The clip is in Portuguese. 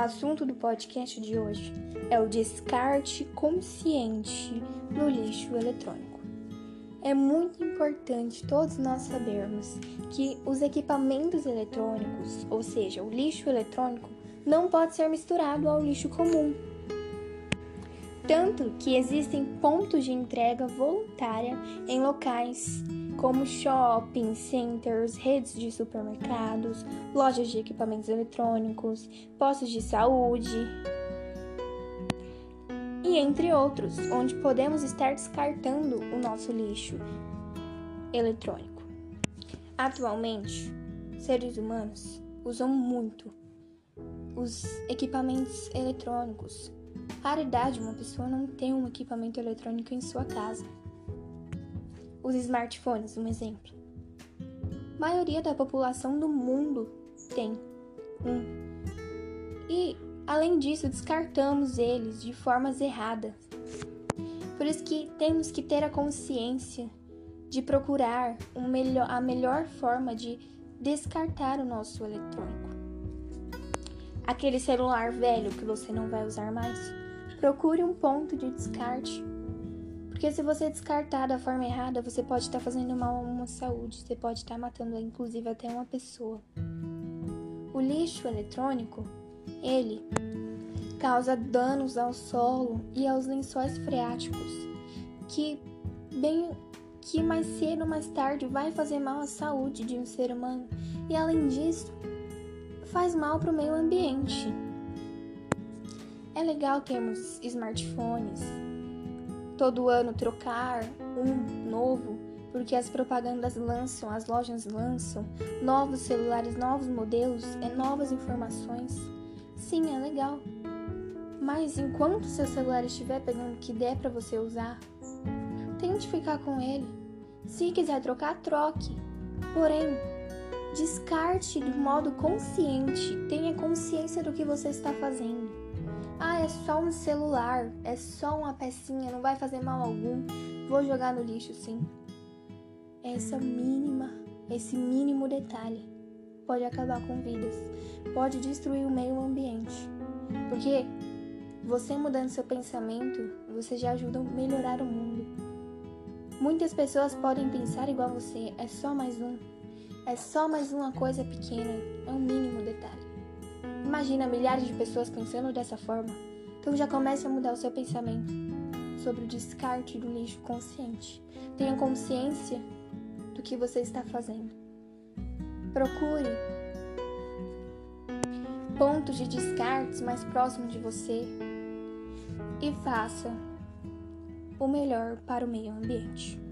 assunto do podcast de hoje é o descarte consciente no lixo eletrônico. É muito importante todos nós sabermos que os equipamentos eletrônicos, ou seja, o lixo eletrônico, não pode ser misturado ao lixo comum. Tanto que existem pontos de entrega voluntária em locais como shopping centers, redes de supermercados, lojas de equipamentos eletrônicos, postos de saúde e entre outros, onde podemos estar descartando o nosso lixo eletrônico. Atualmente, seres humanos usam muito os equipamentos eletrônicos. Raridade uma pessoa não ter um equipamento eletrônico em sua casa os smartphones, um exemplo. A maioria da população do mundo tem um. E, além disso, descartamos eles de formas erradas. Por isso que temos que ter a consciência de procurar um melhor, a melhor forma de descartar o nosso eletrônico. Aquele celular velho que você não vai usar mais, procure um ponto de descarte porque se você descartar da forma errada, você pode estar fazendo mal a uma saúde, você pode estar matando inclusive até uma pessoa. O lixo eletrônico, ele causa danos ao solo e aos lençóis freáticos, que bem que mais cedo ou mais tarde vai fazer mal à saúde de um ser humano e além disso faz mal para o meio ambiente. É legal termos smartphones, todo ano trocar um novo, porque as propagandas lançam, as lojas lançam novos celulares, novos modelos, é novas informações. Sim, é legal. Mas enquanto seu celular estiver pegando o que der para você usar, tente ficar com ele. Se quiser trocar, troque. Porém, descarte de modo consciente. Tenha consciência do que você está fazendo. Ah, é só um celular, é só uma pecinha, não vai fazer mal algum. Vou jogar no lixo, sim. Essa mínima, esse mínimo detalhe pode acabar com vidas, pode destruir o meio ambiente. Porque você mudando seu pensamento, você já ajuda a melhorar o mundo. Muitas pessoas podem pensar igual você, é só mais um. É só mais uma coisa pequena, é um mínimo detalhe. Imagina milhares de pessoas pensando dessa forma. Então já comece a mudar o seu pensamento sobre o descarte do lixo consciente. Tenha consciência do que você está fazendo. Procure pontos de descartes mais próximos de você e faça o melhor para o meio ambiente.